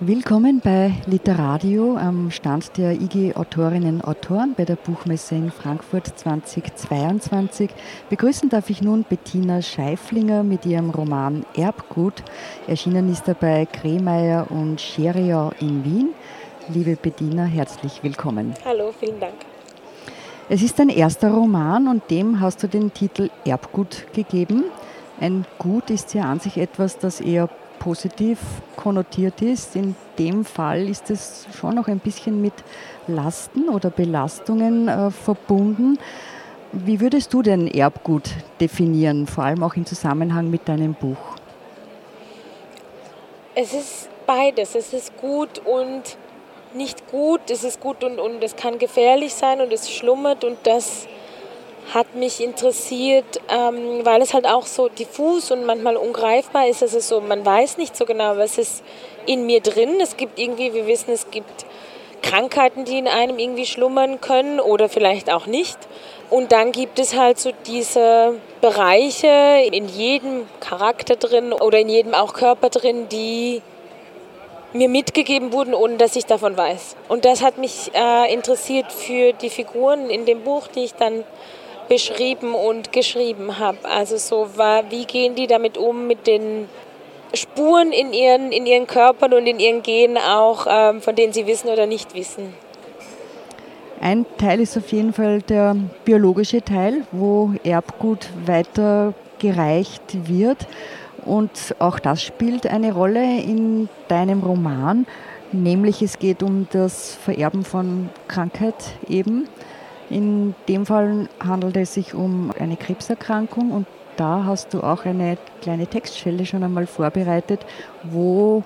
Willkommen bei Literadio am Stand der IG Autorinnen und Autoren bei der Buchmesse in Frankfurt 2022. Begrüßen darf ich nun Bettina Scheiflinger mit ihrem Roman Erbgut. Erschienen ist er bei Kremeyer und Scheriau in Wien. Liebe Bettina, herzlich willkommen. Hallo, vielen Dank. Es ist dein erster Roman und dem hast du den Titel Erbgut gegeben. Ein Gut ist ja an sich etwas, das eher positiv konnotiert ist. In dem Fall ist es schon noch ein bisschen mit Lasten oder Belastungen äh, verbunden. Wie würdest du denn Erbgut definieren, vor allem auch im Zusammenhang mit deinem Buch? Es ist beides. Es ist gut und nicht gut. Es ist gut und, und es kann gefährlich sein und es schlummert und das hat mich interessiert, ähm, weil es halt auch so diffus und manchmal ungreifbar ist. Es ist so, man weiß nicht so genau, was ist in mir drin. Es gibt irgendwie, wir wissen, es gibt Krankheiten, die in einem irgendwie schlummern können oder vielleicht auch nicht. Und dann gibt es halt so diese Bereiche in jedem Charakter drin oder in jedem auch Körper drin, die mir mitgegeben wurden, ohne dass ich davon weiß. Und das hat mich äh, interessiert für die Figuren in dem Buch, die ich dann beschrieben und geschrieben habe. Also so war, wie gehen die damit um mit den Spuren in ihren, in ihren Körpern und in ihren Genen auch, ähm, von denen sie wissen oder nicht wissen. Ein Teil ist auf jeden Fall der biologische Teil, wo Erbgut weitergereicht wird. Und auch das spielt eine Rolle in deinem Roman, nämlich es geht um das Vererben von Krankheit eben. In dem Fall handelt es sich um eine Krebserkrankung und da hast du auch eine kleine Textstelle schon einmal vorbereitet, wo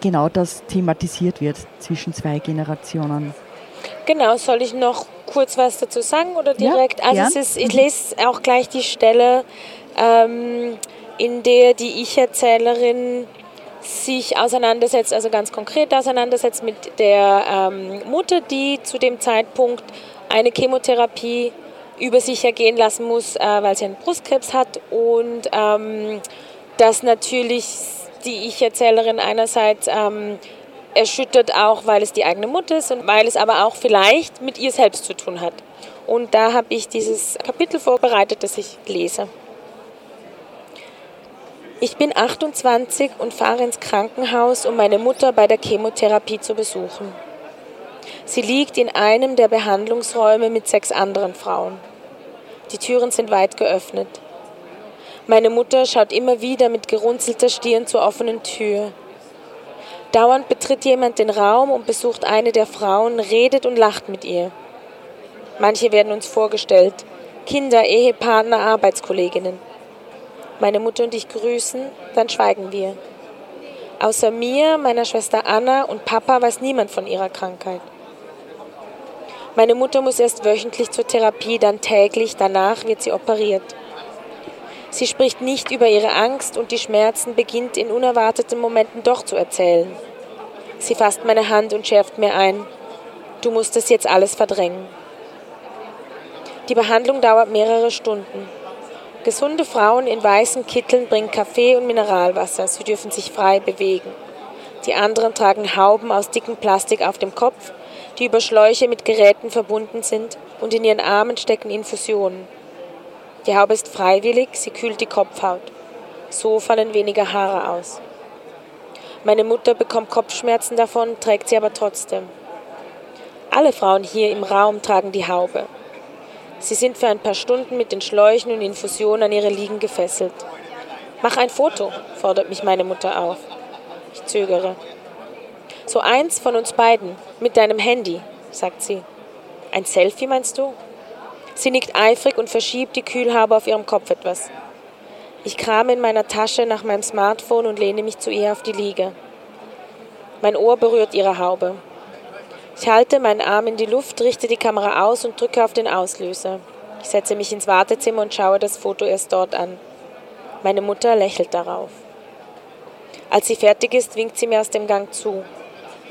genau das thematisiert wird zwischen zwei Generationen. Genau, soll ich noch kurz was dazu sagen oder direkt? Ja, also ist, ich lese auch gleich die Stelle, ähm, in der die Ich-Erzählerin sich auseinandersetzt, also ganz konkret auseinandersetzt mit der ähm, Mutter, die zu dem Zeitpunkt eine Chemotherapie über sich ergehen lassen muss, äh, weil sie einen Brustkrebs hat und ähm, das natürlich die Ich-Erzählerin einerseits ähm, erschüttert auch, weil es die eigene Mutter ist und weil es aber auch vielleicht mit ihr selbst zu tun hat. Und da habe ich dieses Kapitel vorbereitet, das ich lese. Ich bin 28 und fahre ins Krankenhaus, um meine Mutter bei der Chemotherapie zu besuchen. Sie liegt in einem der Behandlungsräume mit sechs anderen Frauen. Die Türen sind weit geöffnet. Meine Mutter schaut immer wieder mit gerunzelter Stirn zur offenen Tür. Dauernd betritt jemand den Raum und besucht eine der Frauen, redet und lacht mit ihr. Manche werden uns vorgestellt. Kinder, Ehepartner, Arbeitskolleginnen. Meine Mutter und ich grüßen, dann schweigen wir. Außer mir, meiner Schwester Anna und Papa weiß niemand von ihrer Krankheit. Meine Mutter muss erst wöchentlich zur Therapie, dann täglich, danach wird sie operiert. Sie spricht nicht über ihre Angst und die Schmerzen beginnt in unerwarteten Momenten doch zu erzählen. Sie fasst meine Hand und schärft mir ein, du musst es jetzt alles verdrängen. Die Behandlung dauert mehrere Stunden. Gesunde Frauen in weißen Kitteln bringen Kaffee und Mineralwasser. Sie dürfen sich frei bewegen. Die anderen tragen Hauben aus dickem Plastik auf dem Kopf die über Schläuche mit Geräten verbunden sind und in ihren Armen stecken Infusionen. Die Haube ist freiwillig, sie kühlt die Kopfhaut. So fallen weniger Haare aus. Meine Mutter bekommt Kopfschmerzen davon, trägt sie aber trotzdem. Alle Frauen hier im Raum tragen die Haube. Sie sind für ein paar Stunden mit den Schläuchen und Infusionen an ihre Liegen gefesselt. Mach ein Foto, fordert mich meine Mutter auf. Ich zögere. So eins von uns beiden, mit deinem Handy, sagt sie. Ein Selfie meinst du? Sie nickt eifrig und verschiebt die Kühlhaube auf ihrem Kopf etwas. Ich krame in meiner Tasche nach meinem Smartphone und lehne mich zu ihr auf die Liege. Mein Ohr berührt ihre Haube. Ich halte meinen Arm in die Luft, richte die Kamera aus und drücke auf den Auslöser. Ich setze mich ins Wartezimmer und schaue das Foto erst dort an. Meine Mutter lächelt darauf. Als sie fertig ist, winkt sie mir aus dem Gang zu.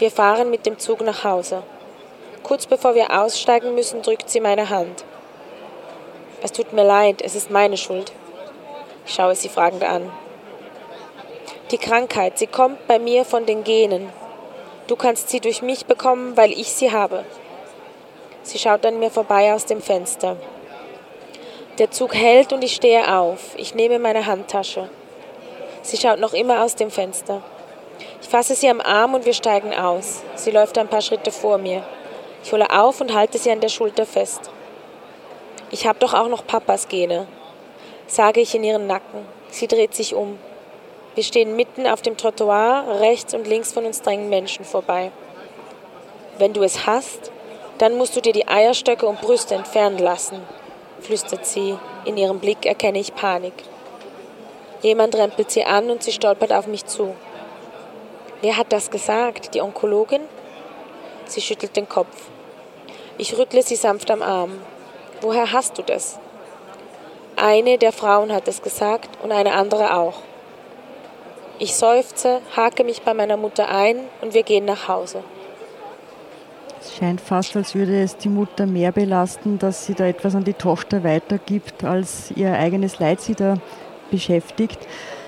Wir fahren mit dem Zug nach Hause. Kurz bevor wir aussteigen müssen, drückt sie meine Hand. Es tut mir leid, es ist meine Schuld. Ich schaue sie fragend an. Die Krankheit, sie kommt bei mir von den Genen. Du kannst sie durch mich bekommen, weil ich sie habe. Sie schaut an mir vorbei aus dem Fenster. Der Zug hält und ich stehe auf. Ich nehme meine Handtasche. Sie schaut noch immer aus dem Fenster. Ich fasse sie am Arm und wir steigen aus. Sie läuft ein paar Schritte vor mir. Ich hole auf und halte sie an der Schulter fest. Ich habe doch auch noch Papas Gene, sage ich in ihren Nacken. Sie dreht sich um. Wir stehen mitten auf dem Trottoir, rechts und links von uns drängen Menschen vorbei. Wenn du es hast, dann musst du dir die Eierstöcke und Brüste entfernen lassen, flüstert sie. In ihrem Blick erkenne ich Panik. Jemand rempelt sie an und sie stolpert auf mich zu. Wer hat das gesagt? Die Onkologin? Sie schüttelt den Kopf. Ich rüttle sie sanft am Arm. Woher hast du das? Eine der Frauen hat es gesagt und eine andere auch. Ich seufze, hake mich bei meiner Mutter ein und wir gehen nach Hause. Es scheint fast, als würde es die Mutter mehr belasten, dass sie da etwas an die Tochter weitergibt, als ihr eigenes Leid sie da beschäftigt.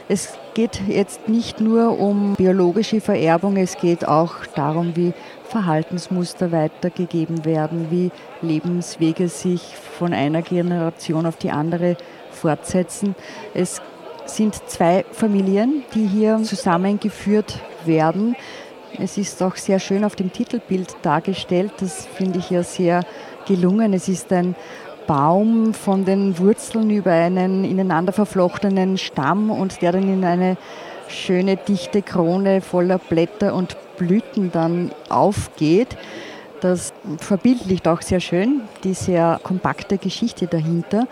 Es geht jetzt nicht nur um biologische Vererbung, es geht auch darum, wie Verhaltensmuster weitergegeben werden, wie Lebenswege sich von einer Generation auf die andere fortsetzen. Es sind zwei Familien, die hier zusammengeführt werden. Es ist auch sehr schön auf dem Titelbild dargestellt. Das finde ich ja sehr gelungen. Es ist ein Baum von den Wurzeln über einen ineinander verflochtenen Stamm und der dann in eine schöne dichte Krone voller Blätter und Blüten dann aufgeht. Das verbildlicht auch sehr schön die sehr kompakte Geschichte dahinter.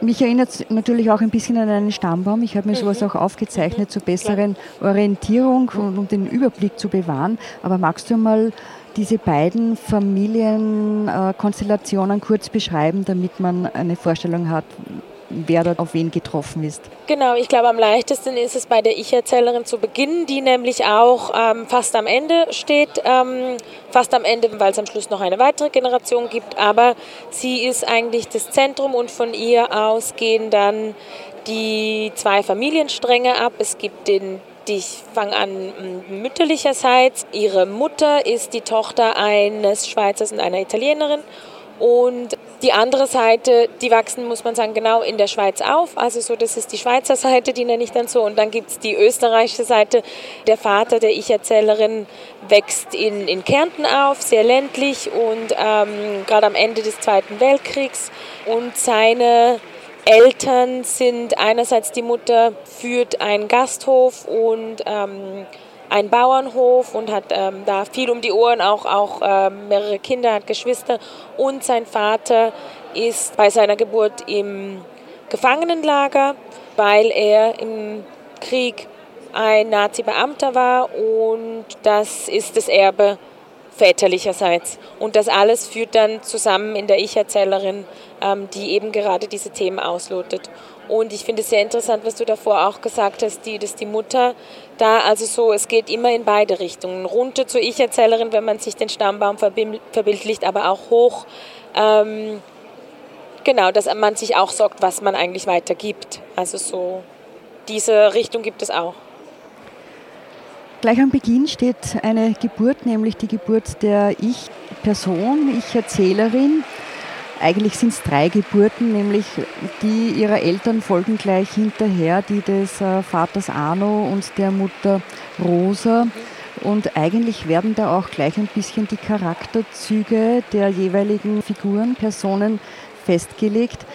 Mich erinnert es natürlich auch ein bisschen an einen Stammbaum. Ich habe mir sowas mhm. auch aufgezeichnet zur besseren Orientierung und um den Überblick zu bewahren. Aber magst du mal diese beiden Familienkonstellationen kurz beschreiben, damit man eine Vorstellung hat, wer dort auf wen getroffen ist. Genau, ich glaube, am leichtesten ist es bei der Ich-Erzählerin zu beginnen, die nämlich auch ähm, fast am Ende steht. Ähm, fast am Ende, weil es am Schluss noch eine weitere Generation gibt. Aber sie ist eigentlich das Zentrum und von ihr aus gehen dann die zwei Familienstränge ab. Es gibt den ich fange an mütterlicherseits. Ihre Mutter ist die Tochter eines Schweizers und einer Italienerin und die andere Seite, die wachsen, muss man sagen, genau in der Schweiz auf. Also so, das ist die Schweizer Seite, die nenne ich dann so. Und dann gibt es die österreichische Seite. Der Vater der Ich-Erzählerin wächst in, in Kärnten auf, sehr ländlich und ähm, gerade am Ende des Zweiten Weltkriegs. Und seine Eltern sind einerseits die Mutter führt einen Gasthof und ähm, einen Bauernhof und hat ähm, da viel um die Ohren, auch, auch äh, mehrere Kinder, hat Geschwister. Und sein Vater ist bei seiner Geburt im Gefangenenlager, weil er im Krieg ein Nazi-Beamter war und das ist das Erbe väterlicherseits. Und das alles führt dann zusammen in der Ich-Erzählerin, ähm, die eben gerade diese Themen auslotet. Und ich finde es sehr interessant, was du davor auch gesagt hast, die, dass die Mutter da, also so, es geht immer in beide Richtungen. Runter zur Ich-Erzählerin, wenn man sich den Stammbaum verbildlicht, aber auch hoch. Ähm, genau, dass man sich auch sagt, was man eigentlich weitergibt. Also so, diese Richtung gibt es auch. Gleich am Beginn steht eine Geburt, nämlich die Geburt der Ich-Person, Ich-Erzählerin. Eigentlich sind es drei Geburten, nämlich die ihrer Eltern folgen gleich hinterher, die des äh, Vaters Arno und der Mutter Rosa. Und eigentlich werden da auch gleich ein bisschen die Charakterzüge der jeweiligen Figuren, Personen festgelegt.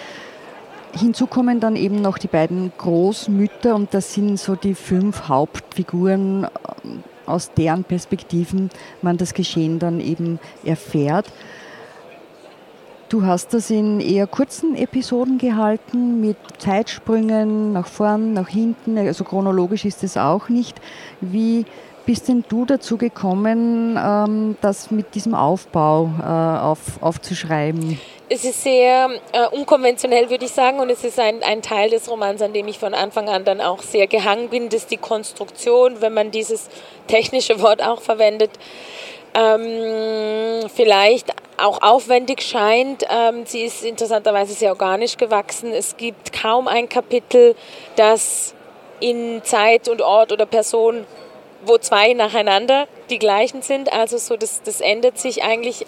Hinzu kommen dann eben noch die beiden Großmütter und das sind so die fünf Hauptfiguren, äh, aus deren Perspektiven man das Geschehen dann eben erfährt. Du hast das in eher kurzen Episoden gehalten, mit Zeitsprüngen nach vorn, nach hinten, also chronologisch ist es auch nicht. Wie bist denn du dazu gekommen, ähm, das mit diesem Aufbau äh, auf, aufzuschreiben? Es ist sehr äh, unkonventionell, würde ich sagen, und es ist ein, ein Teil des Romans, an dem ich von Anfang an dann auch sehr gehangen bin, das ist die Konstruktion, wenn man dieses technische Wort auch verwendet ähm, vielleicht auch aufwendig scheint. Ähm, sie ist interessanterweise sehr organisch gewachsen. Es gibt kaum ein Kapitel, das in Zeit und Ort oder Person, wo zwei nacheinander die gleichen sind. Also so, das, das ändert sich eigentlich.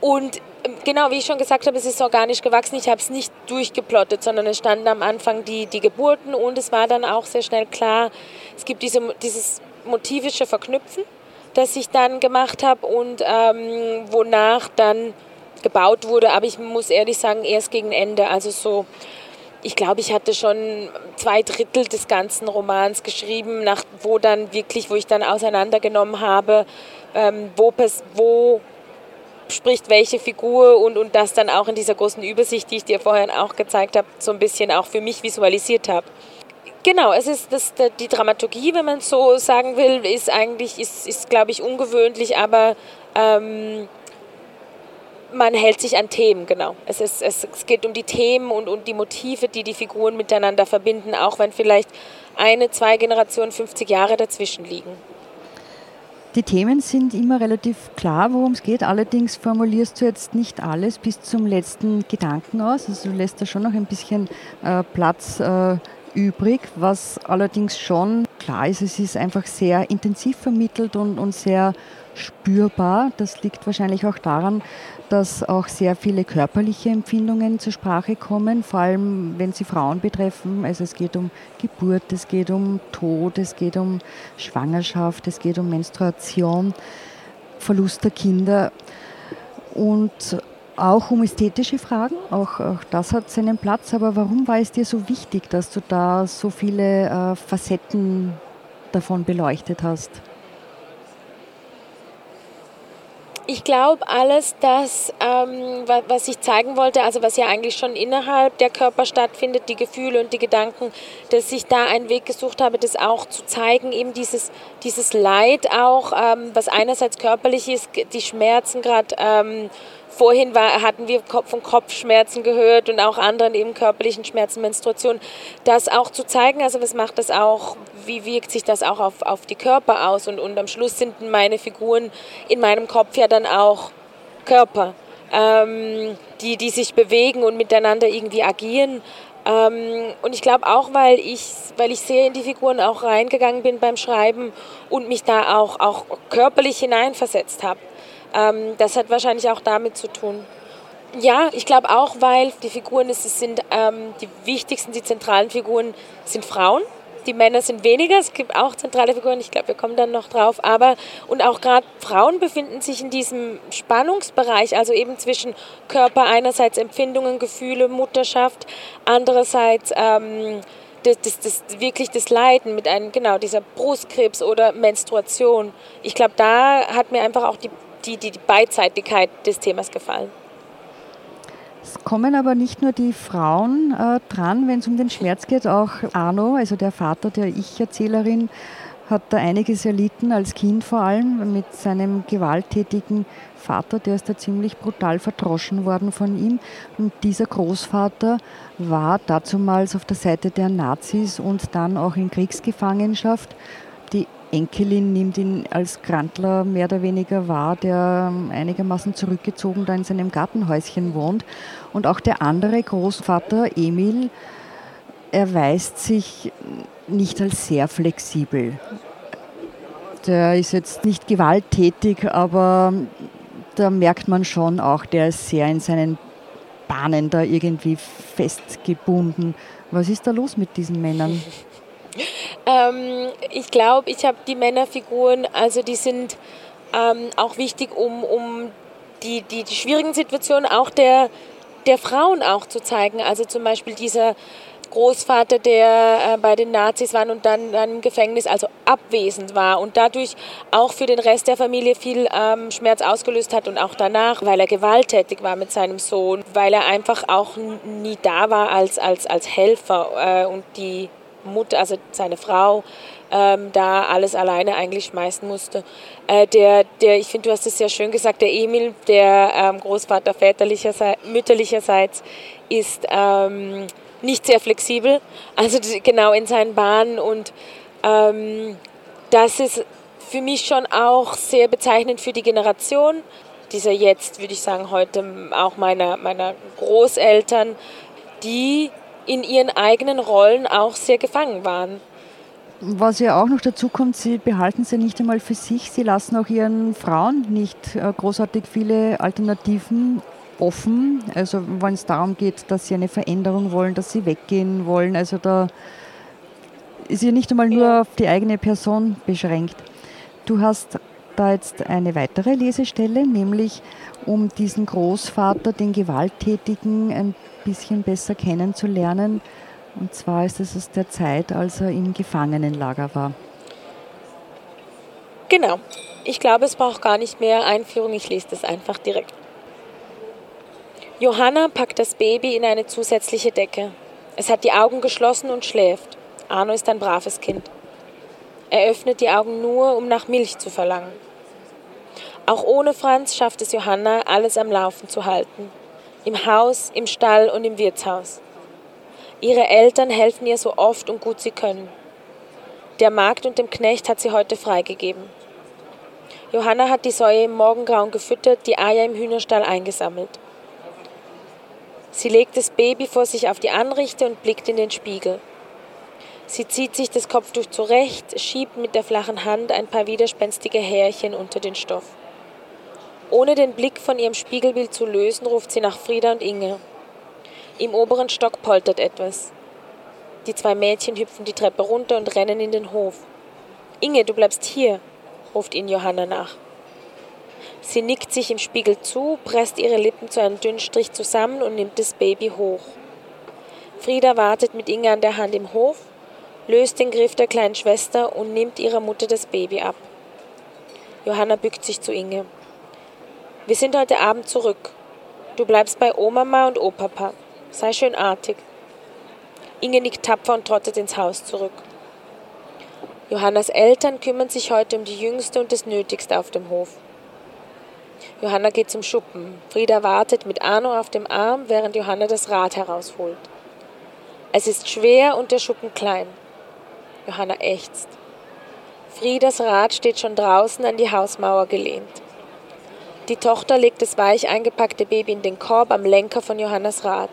Und ähm, genau, wie ich schon gesagt habe, es ist organisch gewachsen. Ich habe es nicht durchgeplottet, sondern es standen am Anfang die, die Geburten und es war dann auch sehr schnell klar, es gibt diese, dieses motivische Verknüpfen das ich dann gemacht habe und ähm, wonach dann gebaut wurde. Aber ich muss ehrlich sagen, erst gegen Ende. Also so, ich glaube, ich hatte schon zwei Drittel des ganzen Romans geschrieben, nach, wo dann wirklich, wo ich dann auseinandergenommen habe, ähm, wo, wo spricht welche Figur und, und das dann auch in dieser großen Übersicht, die ich dir vorhin auch gezeigt habe, so ein bisschen auch für mich visualisiert habe. Genau, es ist das, die Dramaturgie, wenn man so sagen will, ist eigentlich, ist, ist glaube ich, ungewöhnlich, aber ähm, man hält sich an Themen, genau. Es, ist, es, geht um die Themen und, und die Motive, die die Figuren miteinander verbinden, auch wenn vielleicht eine, zwei Generationen, 50 Jahre dazwischen liegen. Die Themen sind immer relativ klar, worum es geht. Allerdings formulierst du jetzt nicht alles bis zum letzten Gedanken aus. Also du lässt da schon noch ein bisschen äh, Platz äh, übrig, was allerdings schon klar ist, es ist einfach sehr intensiv vermittelt und, und sehr spürbar. Das liegt wahrscheinlich auch daran, dass auch sehr viele körperliche Empfindungen zur Sprache kommen, vor allem wenn sie Frauen betreffen. Also es geht um Geburt, es geht um Tod, es geht um Schwangerschaft, es geht um Menstruation, Verlust der Kinder. Und auch um ästhetische Fragen, auch, auch, das hat seinen Platz. Aber warum war es dir so wichtig, dass du da so viele äh, Facetten davon beleuchtet hast? Ich glaube, alles das, ähm, was ich zeigen wollte, also was ja eigentlich schon innerhalb der Körper stattfindet, die Gefühle und die Gedanken, dass ich da einen Weg gesucht habe, das auch zu zeigen, eben dieses, dieses Leid auch, ähm, was einerseits körperlich ist, die Schmerzen gerade. Ähm, Vorhin war, hatten wir von Kopfschmerzen gehört und auch anderen eben körperlichen Schmerzen, Menstruation. Das auch zu zeigen, also was macht das auch, wie wirkt sich das auch auf, auf die Körper aus? Und, und am Schluss sind meine Figuren in meinem Kopf ja dann auch Körper, ähm, die, die sich bewegen und miteinander irgendwie agieren. Ähm, und ich glaube auch, weil ich, weil ich sehr in die Figuren auch reingegangen bin beim Schreiben und mich da auch, auch körperlich hineinversetzt habe. Ähm, das hat wahrscheinlich auch damit zu tun. Ja, ich glaube auch, weil die Figuren, es sind ähm, die wichtigsten, die zentralen Figuren sind Frauen. Die Männer sind weniger, es gibt auch zentrale Figuren, ich glaube, wir kommen dann noch drauf. Aber und auch gerade Frauen befinden sich in diesem Spannungsbereich, also eben zwischen Körper einerseits Empfindungen, Gefühle, Mutterschaft, andererseits ähm, das, das, das, wirklich das Leiden mit einem, genau, dieser Brustkrebs oder Menstruation. Ich glaube, da hat mir einfach auch die die, die, Beidseitigkeit des Themas gefallen. Es kommen aber nicht nur die Frauen äh, dran, wenn es um den Schmerz geht, auch Arno, also der Vater der Ich-Erzählerin, hat da einiges erlitten, als Kind vor allem, mit seinem gewalttätigen Vater, der ist da ziemlich brutal verdroschen worden von ihm. Und dieser Großvater war dazumals auf der Seite der Nazis und dann auch in Kriegsgefangenschaft. Enkelin nimmt ihn als Grantler mehr oder weniger wahr, der ähm, einigermaßen zurückgezogen da in seinem Gartenhäuschen wohnt. Und auch der andere Großvater, Emil, erweist sich nicht als sehr flexibel. Der ist jetzt nicht gewalttätig, aber da merkt man schon auch, der ist sehr in seinen Bahnen da irgendwie festgebunden. Was ist da los mit diesen Männern? Ähm, ich glaube, ich habe die Männerfiguren, also die sind ähm, auch wichtig, um, um die, die, die schwierigen Situationen auch der, der Frauen auch zu zeigen. Also zum Beispiel dieser Großvater, der äh, bei den Nazis war und dann, dann im Gefängnis, also abwesend war und dadurch auch für den Rest der Familie viel ähm, Schmerz ausgelöst hat und auch danach, weil er gewalttätig war mit seinem Sohn, weil er einfach auch nie da war als, als, als Helfer äh, und die Mutter, also seine Frau, ähm, da alles alleine eigentlich schmeißen musste. Äh, der, der, ich finde, du hast es sehr schön gesagt, der Emil, der ähm, Großvater väterlicherseits, mütterlicherseits, ist ähm, nicht sehr flexibel, also genau in seinen Bahnen und ähm, das ist für mich schon auch sehr bezeichnend für die Generation dieser jetzt, würde ich sagen, heute auch meiner, meiner Großeltern, die in ihren eigenen Rollen auch sehr gefangen waren. Was ja auch noch dazu kommt, sie behalten sie nicht einmal für sich, sie lassen auch ihren Frauen nicht äh, großartig viele Alternativen offen. Also wenn es darum geht, dass sie eine Veränderung wollen, dass sie weggehen wollen. Also da ist ja nicht einmal nur auf die eigene Person beschränkt. Du hast da jetzt eine weitere Lesestelle, nämlich um diesen Großvater, den Gewalttätigen, ein bisschen besser kennenzulernen. Und zwar ist es aus der Zeit, als er im Gefangenenlager war. Genau. Ich glaube, es braucht gar nicht mehr Einführung. Ich lese das einfach direkt. Johanna packt das Baby in eine zusätzliche Decke. Es hat die Augen geschlossen und schläft. Arno ist ein braves Kind. Er öffnet die Augen nur, um nach Milch zu verlangen. Auch ohne Franz schafft es Johanna, alles am Laufen zu halten. Im Haus, im Stall und im Wirtshaus. Ihre Eltern helfen ihr so oft und gut sie können. Der Magd und dem Knecht hat sie heute freigegeben. Johanna hat die Säue im Morgengrauen gefüttert, die Eier im Hühnerstall eingesammelt. Sie legt das Baby vor sich auf die Anrichte und blickt in den Spiegel. Sie zieht sich das Kopftuch zurecht, schiebt mit der flachen Hand ein paar widerspenstige Härchen unter den Stoff. Ohne den Blick von ihrem Spiegelbild zu lösen, ruft sie nach Frieda und Inge. Im oberen Stock poltert etwas. Die zwei Mädchen hüpfen die Treppe runter und rennen in den Hof. Inge, du bleibst hier, ruft ihnen Johanna nach. Sie nickt sich im Spiegel zu, presst ihre Lippen zu einem dünnen Strich zusammen und nimmt das Baby hoch. Frieda wartet mit Inge an der Hand im Hof, löst den Griff der kleinen Schwester und nimmt ihrer Mutter das Baby ab. Johanna bückt sich zu Inge. Wir sind heute Abend zurück. Du bleibst bei Oma und Opapa. Sei schön artig. Inge nickt tapfer und trottet ins Haus zurück. Johannas Eltern kümmern sich heute um die Jüngste und das Nötigste auf dem Hof. Johanna geht zum Schuppen. Frieda wartet mit Arno auf dem Arm, während Johanna das Rad herausholt. Es ist schwer und der Schuppen klein. Johanna ächzt. Friedas Rad steht schon draußen an die Hausmauer gelehnt. Die Tochter legt das weich eingepackte Baby in den Korb am Lenker von Johannas Rad.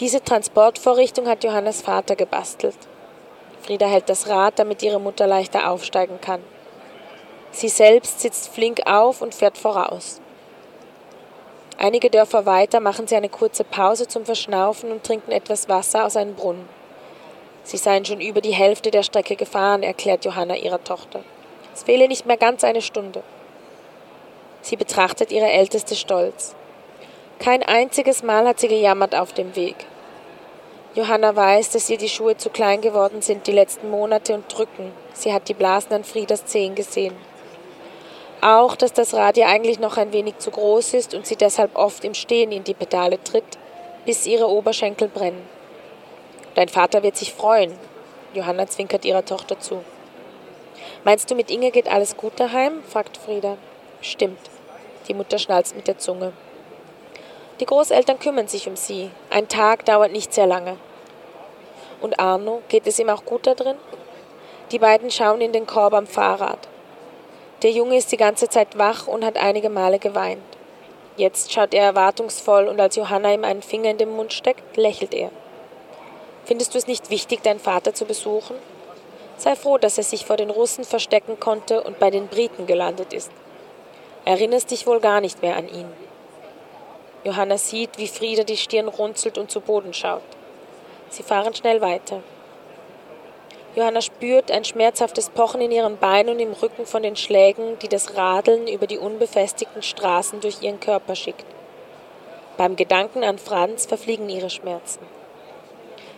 Diese Transportvorrichtung hat Johannas Vater gebastelt. Frieda hält das Rad, damit ihre Mutter leichter aufsteigen kann. Sie selbst sitzt flink auf und fährt voraus. Einige Dörfer weiter machen sie eine kurze Pause zum Verschnaufen und trinken etwas Wasser aus einem Brunnen. Sie seien schon über die Hälfte der Strecke gefahren, erklärt Johanna ihrer Tochter. Es fehle nicht mehr ganz eine Stunde. Sie betrachtet ihre Älteste stolz. Kein einziges Mal hat sie gejammert auf dem Weg. Johanna weiß, dass ihr die Schuhe zu klein geworden sind die letzten Monate und drücken. Sie hat die Blasen an Friedas Zehen gesehen. Auch, dass das Rad ihr eigentlich noch ein wenig zu groß ist und sie deshalb oft im Stehen in die Pedale tritt, bis ihre Oberschenkel brennen. Dein Vater wird sich freuen. Johanna zwinkert ihrer Tochter zu. Meinst du, mit Inge geht alles gut daheim? fragt Frieda. Stimmt. Die Mutter schnalzt mit der Zunge. Die Großeltern kümmern sich um sie. Ein Tag dauert nicht sehr lange. Und Arno, geht es ihm auch gut da drin? Die beiden schauen in den Korb am Fahrrad. Der Junge ist die ganze Zeit wach und hat einige Male geweint. Jetzt schaut er erwartungsvoll und als Johanna ihm einen Finger in den Mund steckt, lächelt er. Findest du es nicht wichtig, deinen Vater zu besuchen? Sei froh, dass er sich vor den Russen verstecken konnte und bei den Briten gelandet ist. Erinnerst dich wohl gar nicht mehr an ihn. Johanna sieht, wie Frieda die Stirn runzelt und zu Boden schaut. Sie fahren schnell weiter. Johanna spürt ein schmerzhaftes Pochen in ihren Beinen und im Rücken von den Schlägen, die das Radeln über die unbefestigten Straßen durch ihren Körper schickt. Beim Gedanken an Franz verfliegen ihre Schmerzen.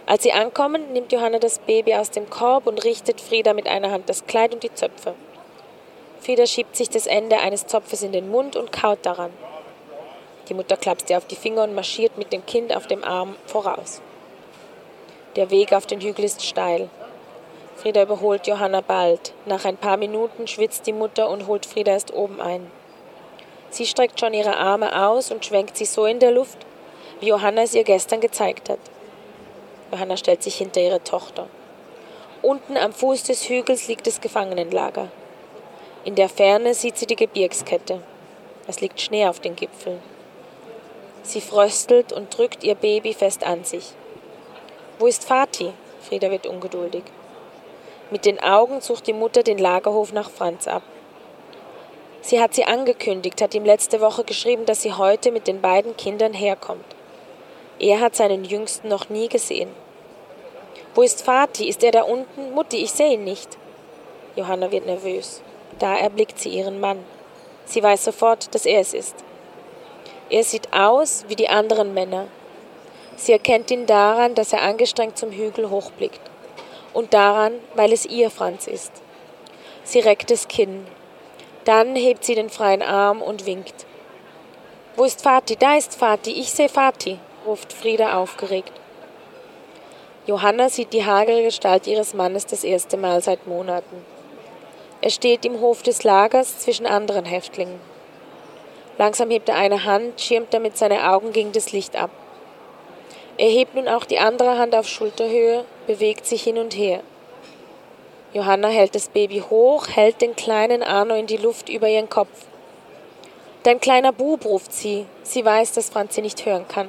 Als sie ankommen, nimmt Johanna das Baby aus dem Korb und richtet Frieda mit einer Hand das Kleid und die Zöpfe. Frieda schiebt sich das Ende eines Zopfes in den Mund und kaut daran. Die Mutter klapst ihr auf die Finger und marschiert mit dem Kind auf dem Arm voraus. Der Weg auf den Hügel ist steil. Frieda überholt Johanna bald. Nach ein paar Minuten schwitzt die Mutter und holt Frieda erst oben ein. Sie streckt schon ihre Arme aus und schwenkt sie so in der Luft, wie Johanna es ihr gestern gezeigt hat. Johanna stellt sich hinter ihre Tochter. Unten am Fuß des Hügels liegt das Gefangenenlager. In der Ferne sieht sie die Gebirgskette. Es liegt Schnee auf den Gipfeln. Sie fröstelt und drückt ihr Baby fest an sich. Wo ist Vati? Frieda wird ungeduldig. Mit den Augen sucht die Mutter den Lagerhof nach Franz ab. Sie hat sie angekündigt, hat ihm letzte Woche geschrieben, dass sie heute mit den beiden Kindern herkommt. Er hat seinen Jüngsten noch nie gesehen. Wo ist Vati? Ist er da unten? Mutti, ich sehe ihn nicht. Johanna wird nervös. Da erblickt sie ihren Mann. Sie weiß sofort, dass er es ist. Er sieht aus wie die anderen Männer. Sie erkennt ihn daran, dass er angestrengt zum Hügel hochblickt. Und daran, weil es ihr Franz ist. Sie reckt das Kinn. Dann hebt sie den freien Arm und winkt. Wo ist Vati? Da ist Vati. Ich sehe Vati, ruft Frieda aufgeregt. Johanna sieht die hagere Gestalt ihres Mannes das erste Mal seit Monaten. Er steht im Hof des Lagers zwischen anderen Häftlingen. Langsam hebt er eine Hand, schirmt damit seine Augen gegen das Licht ab. Er hebt nun auch die andere Hand auf Schulterhöhe, bewegt sich hin und her. Johanna hält das Baby hoch, hält den kleinen Arno in die Luft über ihren Kopf. Dein kleiner Bub, ruft sie. Sie weiß, dass Franzi nicht hören kann.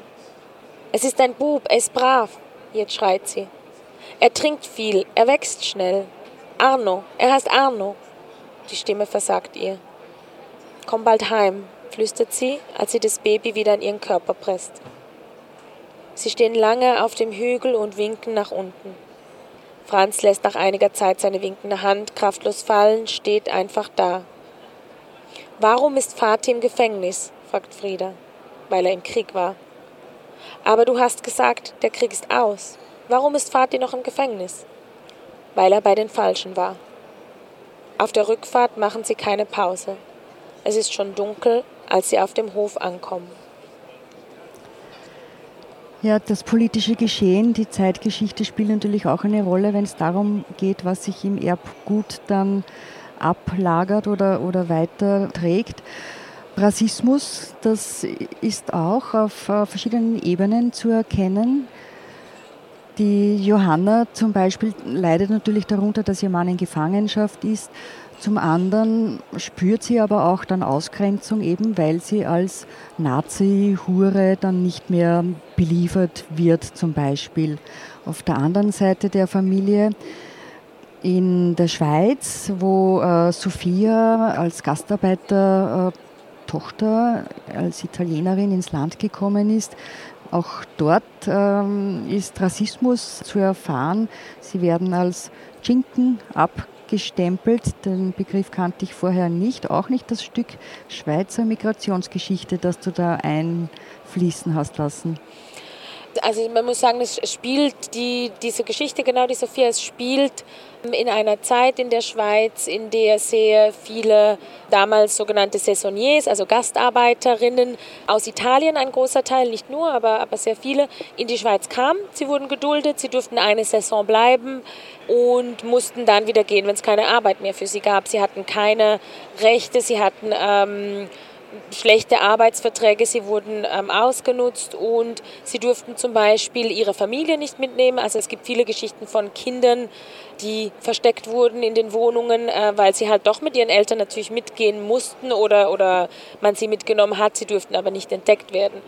Es ist ein Bub, er ist brav. Jetzt schreit sie. Er trinkt viel, er wächst schnell. Arno, er heißt Arno. Die Stimme versagt ihr. Komm bald heim, flüstert sie, als sie das Baby wieder an ihren Körper presst. Sie stehen lange auf dem Hügel und winken nach unten. Franz lässt nach einiger Zeit seine winkende Hand kraftlos fallen, steht einfach da. Warum ist Vati im Gefängnis? fragt Frieda. Weil er im Krieg war. Aber du hast gesagt, der Krieg ist aus. Warum ist Vati noch im Gefängnis? Weil er bei den Falschen war. Auf der Rückfahrt machen sie keine Pause. Es ist schon dunkel, als sie auf dem Hof ankommen. Ja, das politische Geschehen, die Zeitgeschichte spielt natürlich auch eine Rolle, wenn es darum geht, was sich im Erbgut dann ablagert oder, oder weiterträgt. Rassismus, das ist auch auf verschiedenen Ebenen zu erkennen. Die Johanna zum Beispiel leidet natürlich darunter, dass ihr Mann in Gefangenschaft ist. Zum anderen spürt sie aber auch dann Ausgrenzung, eben weil sie als Nazi-Hure dann nicht mehr beliefert wird, zum Beispiel. Auf der anderen Seite der Familie in der Schweiz, wo äh, Sophia als Gastarbeiter äh, Tochter als Italienerin ins Land gekommen ist. Auch dort ähm, ist Rassismus zu erfahren. Sie werden als Chinken abgestempelt. Den Begriff kannte ich vorher nicht. Auch nicht das Stück Schweizer Migrationsgeschichte, das du da einfließen hast lassen also man muss sagen, es spielt die, diese Geschichte, genau die Sophia, es spielt in einer Zeit in der Schweiz, in der sehr viele damals sogenannte Saisonniers, also Gastarbeiterinnen aus Italien, ein großer Teil, nicht nur, aber, aber sehr viele, in die Schweiz kamen. Sie wurden geduldet, sie durften eine Saison bleiben und mussten dann wieder gehen, wenn es keine Arbeit mehr für sie gab. Sie hatten keine Rechte, sie hatten... Ähm, schlechte Arbeitsverträge, sie wurden ähm, ausgenutzt und sie durften zum Beispiel ihre Familie nicht mitnehmen. Also es gibt viele Geschichten von Kindern, die versteckt wurden in den Wohnungen, äh, weil sie halt doch mit ihren Eltern natürlich mitgehen mussten oder, oder man sie mitgenommen hat, sie durften aber nicht entdeckt werden.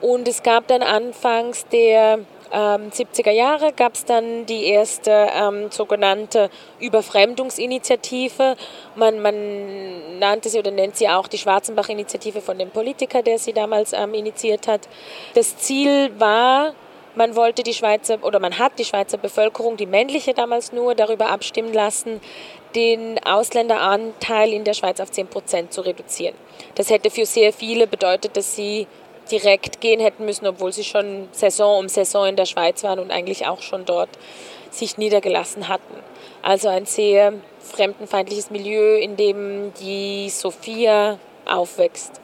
Und es gab dann anfangs der ähm, 70er Jahre gab es dann die erste ähm, sogenannte Überfremdungsinitiative. Man, man, nannte sie oder nennt sie auch die Schwarzenbach-Initiative von dem Politiker, der sie damals ähm, initiiert hat. Das Ziel war, man wollte die Schweizer oder man hat die Schweizer Bevölkerung, die männliche damals nur, darüber abstimmen lassen, den Ausländeranteil in der Schweiz auf 10 Prozent zu reduzieren. Das hätte für sehr viele bedeutet, dass sie direkt gehen hätten müssen, obwohl sie schon Saison um Saison in der Schweiz waren und eigentlich auch schon dort sich niedergelassen hatten. Also ein sehr fremdenfeindliches Milieu, in dem die Sophia aufwächst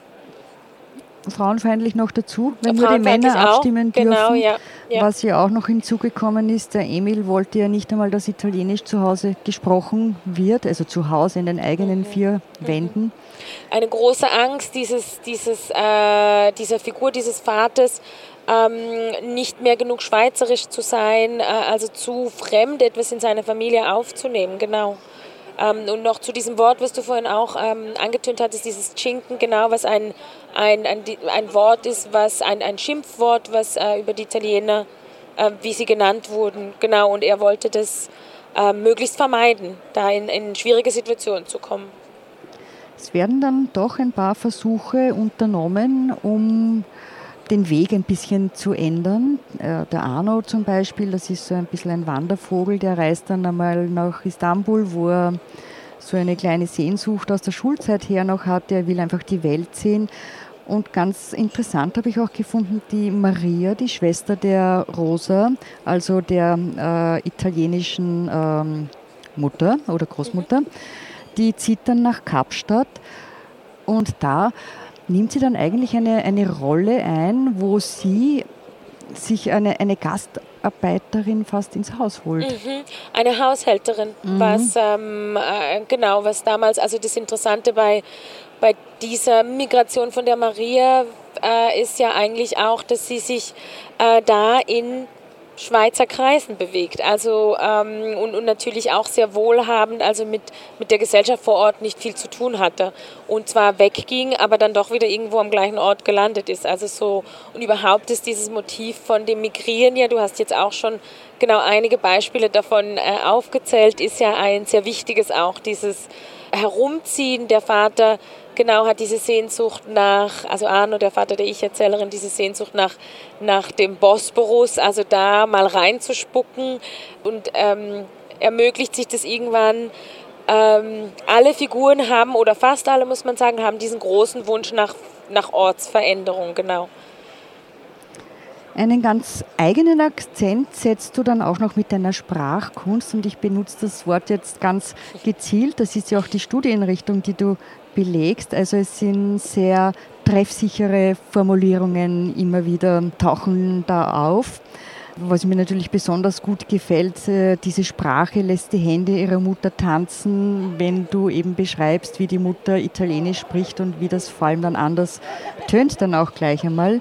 frauenfeindlich noch dazu, wenn nur die Männer abstimmen dürfen. Genau, ja, ja. Was ja auch noch hinzugekommen ist, der Emil wollte ja nicht einmal, dass Italienisch zu Hause gesprochen wird, also zu Hause in den eigenen mhm. vier mhm. Eine große Angst dieses, dieses, äh, dieser Figur dieses Vaters, ähm, nicht mehr genug schweizerisch zu sein, äh, also zu fremd etwas in seiner Familie aufzunehmen, genau. Ähm, und noch zu diesem Wort, was du vorhin auch ähm, angetönt hattest, dieses Chinken, genau, was ein, ein, ein, ein Wort ist, was ein, ein Schimpfwort, was äh, über die Italiener, äh, wie sie genannt wurden, genau, und er wollte das äh, möglichst vermeiden, da in, in schwierige Situationen zu kommen. Es werden dann doch ein paar Versuche unternommen, um den Weg ein bisschen zu ändern. Äh, der Arno zum Beispiel, das ist so ein bisschen ein Wandervogel, der reist dann einmal nach Istanbul, wo er so eine kleine Sehnsucht aus der Schulzeit her noch hat. Er will einfach die Welt sehen. Und ganz interessant habe ich auch gefunden, die Maria, die Schwester der Rosa, also der äh, italienischen ähm, Mutter oder Großmutter, die zieht dann nach Kapstadt und da nimmt sie dann eigentlich eine, eine Rolle ein, wo sie sich eine, eine Gastarbeiterin fast ins Haus holt. Mhm. Eine Haushälterin, mhm. was ähm, äh, genau, was damals, also das Interessante bei, bei dieser Migration von der Maria äh, ist ja eigentlich auch, dass sie sich äh, da in Schweizer Kreisen bewegt. Also ähm, und, und natürlich auch sehr wohlhabend, also mit, mit der Gesellschaft vor Ort nicht viel zu tun hatte. Und zwar wegging, aber dann doch wieder irgendwo am gleichen Ort gelandet ist. Also so, und überhaupt ist dieses Motiv von dem Migrieren ja, du hast jetzt auch schon genau einige Beispiele davon äh, aufgezählt, ist ja ein sehr wichtiges auch, dieses Herumziehen. Der Vater genau hat diese Sehnsucht nach, also Arno, der Vater der Ich-Erzählerin, diese Sehnsucht nach, nach dem Bosporus, also da mal reinzuspucken und ähm, ermöglicht sich das irgendwann. Ähm, alle Figuren haben, oder fast alle muss man sagen, haben diesen großen Wunsch nach, nach Ortsveränderung, genau. Einen ganz eigenen Akzent setzt du dann auch noch mit deiner Sprachkunst und ich benutze das Wort jetzt ganz gezielt. Das ist ja auch die Studienrichtung, die du belegst. Also es sind sehr treffsichere Formulierungen immer wieder tauchen da auf. Was mir natürlich besonders gut gefällt, äh, diese Sprache lässt die Hände ihrer Mutter tanzen, wenn du eben beschreibst, wie die Mutter Italienisch spricht und wie das vor allem dann anders tönt dann auch gleich einmal.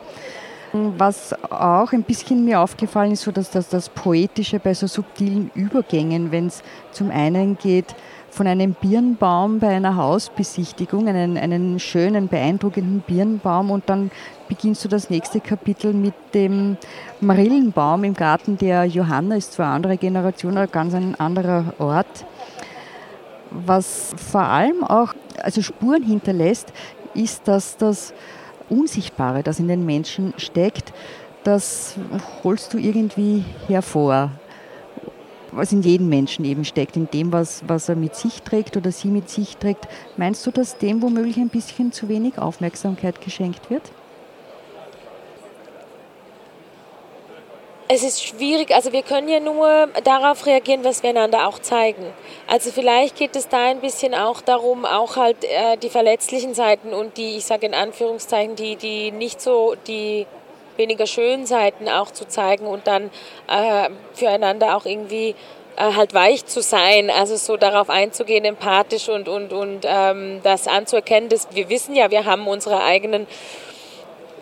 Was auch ein bisschen mir aufgefallen ist, so dass das, das Poetische bei so subtilen Übergängen, wenn es zum einen geht, von einem Birnbaum bei einer Hausbesichtigung, einen, einen schönen, beeindruckenden Birnbaum und dann beginnst du das nächste Kapitel mit dem Marillenbaum im Garten der Johanna, ist zwar eine andere Generation, aber ganz ein anderer Ort. Was vor allem auch also Spuren hinterlässt, ist, dass das Unsichtbare, das in den Menschen steckt, das holst du irgendwie hervor was in jedem Menschen eben steckt, in dem, was, was er mit sich trägt oder sie mit sich trägt. Meinst du, dass dem womöglich ein bisschen zu wenig Aufmerksamkeit geschenkt wird? Es ist schwierig, also wir können ja nur darauf reagieren, was wir einander auch zeigen. Also vielleicht geht es da ein bisschen auch darum, auch halt äh, die verletzlichen Seiten und die, ich sage in Anführungszeichen, die, die nicht so, die weniger schönen Seiten auch zu zeigen und dann äh, füreinander auch irgendwie äh, halt weich zu sein, also so darauf einzugehen, empathisch und, und, und ähm, das anzuerkennen, dass wir wissen ja, wir haben unsere eigenen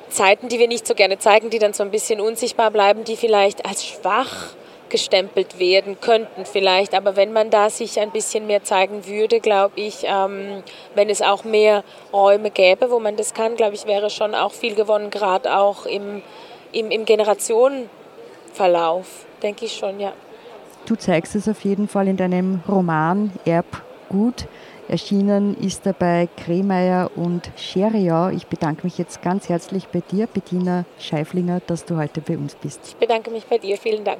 Zeiten, die wir nicht so gerne zeigen, die dann so ein bisschen unsichtbar bleiben, die vielleicht als schwach gestempelt werden könnten vielleicht. Aber wenn man da sich ein bisschen mehr zeigen würde, glaube ich, ähm, wenn es auch mehr Räume gäbe, wo man das kann, glaube ich, wäre schon auch viel gewonnen, gerade auch im, im, im Generationenverlauf, denke ich schon, ja. Du zeigst es auf jeden Fall in deinem Roman Erbgut. Erschienen ist dabei Kremeyer und Scheriau. Ich bedanke mich jetzt ganz herzlich bei dir, Bettina Scheiflinger, dass du heute bei uns bist. Ich bedanke mich bei dir. Vielen Dank.